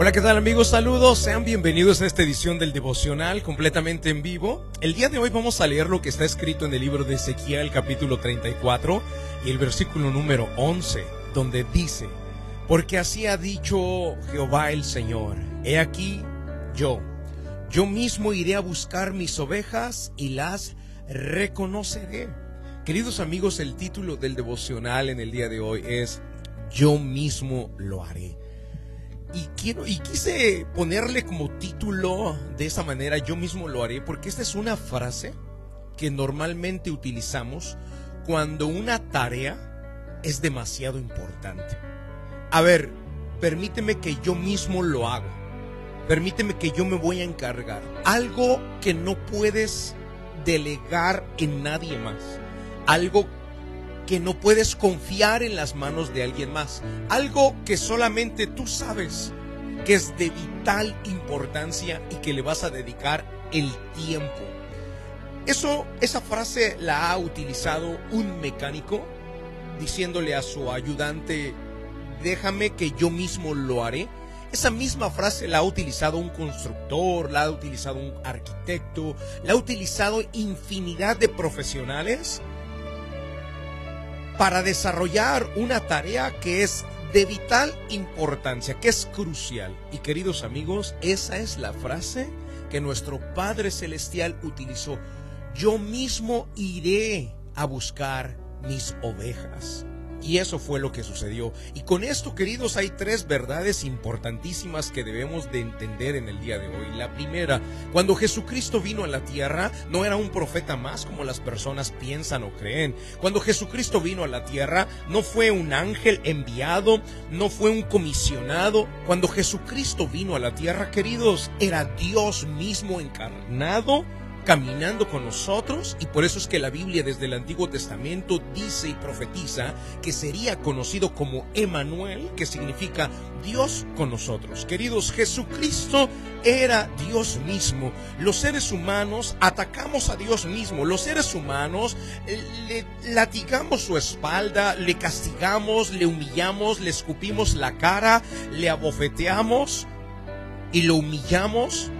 Hola, ¿qué tal amigos? Saludos, sean bienvenidos a esta edición del devocional completamente en vivo. El día de hoy vamos a leer lo que está escrito en el libro de Ezequiel capítulo 34 y el versículo número 11, donde dice, porque así ha dicho Jehová el Señor, he aquí yo, yo mismo iré a buscar mis ovejas y las reconoceré. Queridos amigos, el título del devocional en el día de hoy es Yo mismo lo haré. Y quiero y quise ponerle como título de esa manera yo mismo lo haré porque esta es una frase que normalmente utilizamos cuando una tarea es demasiado importante. A ver, permíteme que yo mismo lo haga. Permíteme que yo me voy a encargar. Algo que no puedes delegar en nadie más. Algo que no puedes confiar en las manos de alguien más. Algo que solamente tú sabes que es de vital importancia y que le vas a dedicar el tiempo. Eso, esa frase la ha utilizado un mecánico diciéndole a su ayudante, déjame que yo mismo lo haré. Esa misma frase la ha utilizado un constructor, la ha utilizado un arquitecto, la ha utilizado infinidad de profesionales para desarrollar una tarea que es de vital importancia, que es crucial. Y queridos amigos, esa es la frase que nuestro Padre Celestial utilizó. Yo mismo iré a buscar mis ovejas. Y eso fue lo que sucedió. Y con esto, queridos, hay tres verdades importantísimas que debemos de entender en el día de hoy. La primera, cuando Jesucristo vino a la tierra, no era un profeta más como las personas piensan o creen. Cuando Jesucristo vino a la tierra, no fue un ángel enviado, no fue un comisionado. Cuando Jesucristo vino a la tierra, queridos, era Dios mismo encarnado caminando con nosotros y por eso es que la Biblia desde el Antiguo Testamento dice y profetiza que sería conocido como Emanuel, que significa Dios con nosotros. Queridos, Jesucristo era Dios mismo. Los seres humanos atacamos a Dios mismo. Los seres humanos eh, le latigamos su espalda, le castigamos, le humillamos, le escupimos la cara, le abofeteamos y lo humillamos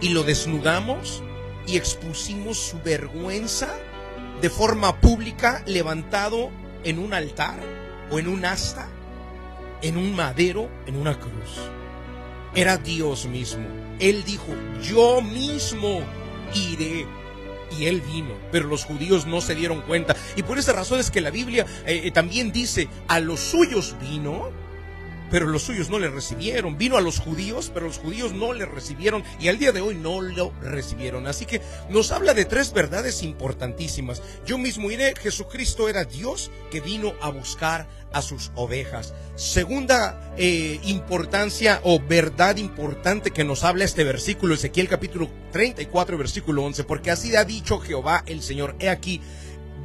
y lo desnudamos y expusimos su vergüenza de forma pública levantado en un altar o en un asta, en un madero, en una cruz. Era Dios mismo. Él dijo, yo mismo iré. Y él vino, pero los judíos no se dieron cuenta. Y por esa razón es que la Biblia eh, también dice, a los suyos vino, pero los suyos no le recibieron. Vino a los judíos, pero los judíos no le recibieron y al día de hoy no lo recibieron. Así que nos habla de tres verdades importantísimas. Yo mismo iré, Jesucristo era Dios que vino a buscar a sus ovejas. Segunda eh, importancia o verdad importante que nos habla este versículo, Ezequiel capítulo 34, versículo 11, porque así ha dicho Jehová el Señor, he aquí,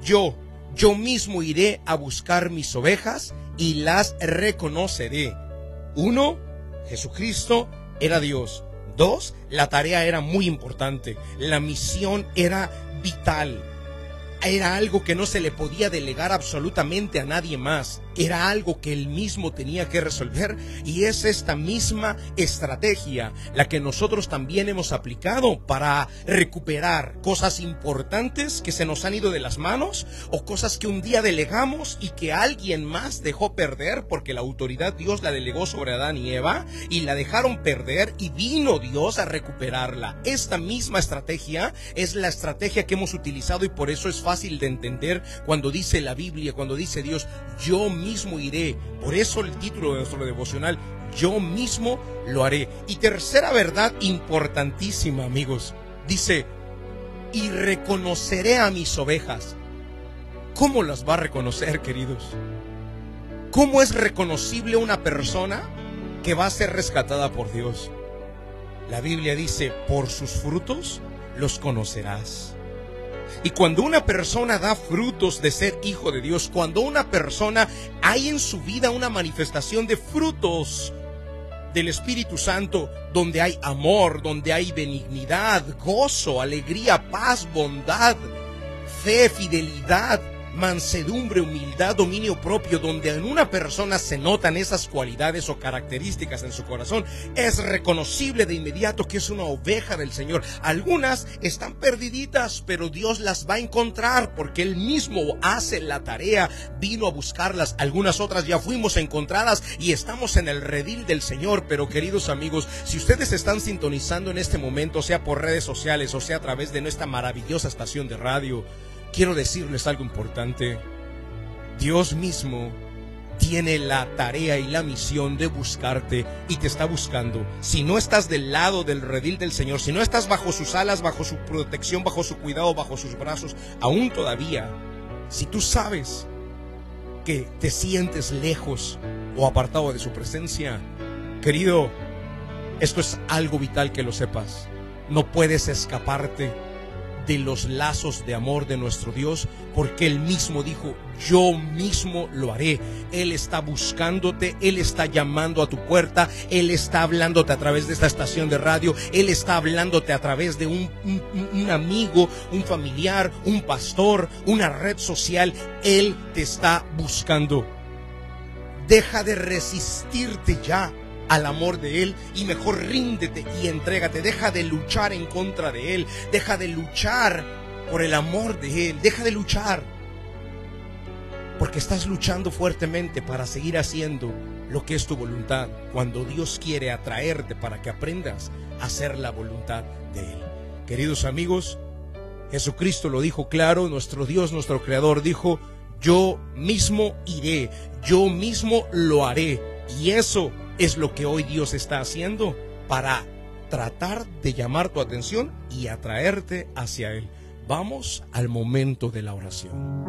yo, yo mismo iré a buscar mis ovejas y las reconoceré. Uno, Jesucristo era Dios. Dos, la tarea era muy importante. La misión era vital. Era algo que no se le podía delegar absolutamente a nadie más era algo que él mismo tenía que resolver y es esta misma estrategia la que nosotros también hemos aplicado para recuperar cosas importantes que se nos han ido de las manos o cosas que un día delegamos y que alguien más dejó perder porque la autoridad Dios la delegó sobre Adán y Eva y la dejaron perder y vino Dios a recuperarla. Esta misma estrategia es la estrategia que hemos utilizado y por eso es fácil de entender cuando dice la Biblia, cuando dice Dios, yo mismo iré. Por eso el título de nuestro devocional, yo mismo lo haré. Y tercera verdad importantísima, amigos, dice, y reconoceré a mis ovejas. ¿Cómo las va a reconocer, queridos? ¿Cómo es reconocible una persona que va a ser rescatada por Dios? La Biblia dice, por sus frutos los conocerás. Y cuando una persona da frutos de ser hijo de Dios, cuando una persona hay en su vida una manifestación de frutos del Espíritu Santo, donde hay amor, donde hay benignidad, gozo, alegría, paz, bondad, fe, fidelidad, mansedumbre, humildad, dominio propio, donde en una persona se notan esas cualidades o características en su corazón, es reconocible de inmediato que es una oveja del Señor. Algunas están perdiditas, pero Dios las va a encontrar porque Él mismo hace la tarea, vino a buscarlas. Algunas otras ya fuimos encontradas y estamos en el redil del Señor. Pero queridos amigos, si ustedes están sintonizando en este momento, sea por redes sociales o sea a través de nuestra maravillosa estación de radio, quiero decirles algo importante. Dios mismo tiene la tarea y la misión de buscarte y te está buscando. Si no estás del lado del redil del Señor, si no estás bajo sus alas, bajo su protección, bajo su cuidado, bajo sus brazos, aún todavía, si tú sabes que te sientes lejos o apartado de su presencia, querido, esto es algo vital que lo sepas. No puedes escaparte de los lazos de amor de nuestro Dios, porque Él mismo dijo, yo mismo lo haré. Él está buscándote, Él está llamando a tu puerta, Él está hablándote a través de esta estación de radio, Él está hablándote a través de un, un, amigo, un familiar, un pastor, una red social. Él te está buscando. Deja de resistirte ya al amor de Él y mejor ríndete y entrégate. Deja de luchar en contra de Él. Deja de luchar por el amor de Él. Deja de luchar. Porque estás luchando fuertemente para seguir haciendo lo que es tu voluntad. Cuando Dios quiere atraerte para que aprendas a hacer la voluntad de Él. Queridos amigos, Jesucristo lo dijo claro. Nuestro Dios, nuestro Creador dijo, yo mismo iré. Yo mismo lo haré. Y eso es lo que hoy Dios está haciendo para tratar de llamar tu atención y atraerte hacia Él. Vamos al momento de la oración.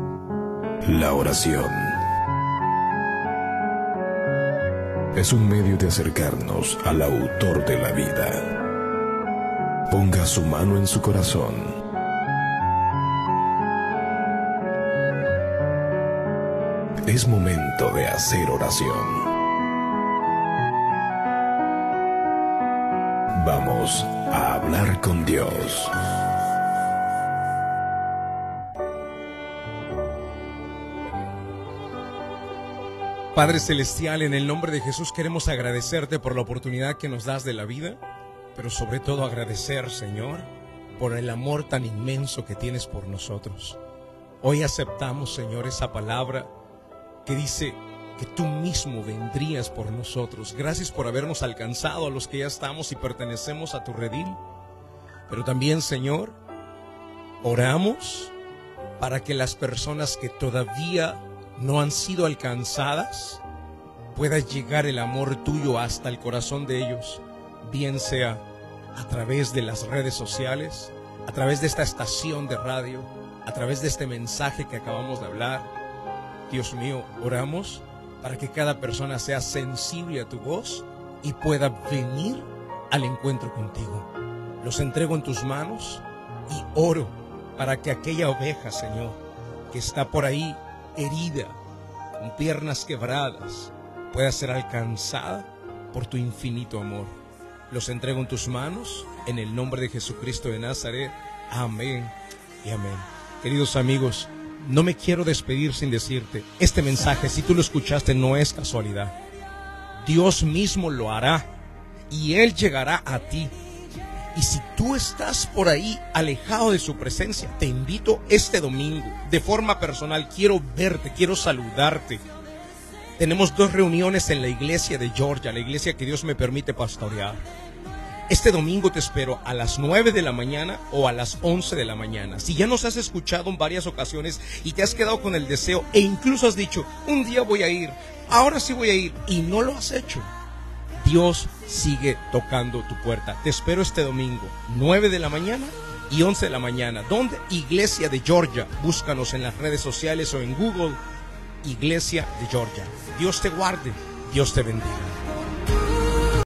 La oración es un medio de acercarnos al autor de la vida. Ponga su mano en su corazón. Es momento de hacer oración. Vamos a hablar con Dios. Padre Celestial, en el nombre de Jesús queremos agradecerte por la oportunidad que nos das de la vida, pero sobre todo agradecer, Señor, por el amor tan inmenso que tienes por nosotros. Hoy aceptamos, Señor, esa palabra que dice, que tú mismo vendrías por nosotros. Gracias por habernos alcanzado a los que ya estamos y pertenecemos a tu redil. Pero también, Señor, oramos para que las personas que todavía no han sido alcanzadas pueda llegar el amor tuyo hasta el corazón de ellos, bien sea a través de las redes sociales, a través de esta estación de radio, a través de este mensaje que acabamos de hablar. Dios mío, oramos para que cada persona sea sensible a tu voz y pueda venir al encuentro contigo. Los entrego en tus manos y oro para que aquella oveja, Señor, que está por ahí herida, con piernas quebradas, pueda ser alcanzada por tu infinito amor. Los entrego en tus manos, en el nombre de Jesucristo de Nazaret. Amén y amén. Queridos amigos, no me quiero despedir sin decirte, este mensaje, si tú lo escuchaste, no es casualidad. Dios mismo lo hará y Él llegará a ti. Y si tú estás por ahí alejado de su presencia, te invito este domingo, de forma personal, quiero verte, quiero saludarte. Tenemos dos reuniones en la iglesia de Georgia, la iglesia que Dios me permite pastorear. Este domingo te espero a las 9 de la mañana o a las 11 de la mañana. Si ya nos has escuchado en varias ocasiones y te has quedado con el deseo e incluso has dicho, un día voy a ir, ahora sí voy a ir y no lo has hecho, Dios sigue tocando tu puerta. Te espero este domingo, 9 de la mañana y 11 de la mañana. ¿Dónde? Iglesia de Georgia. Búscanos en las redes sociales o en Google. Iglesia de Georgia. Dios te guarde. Dios te bendiga.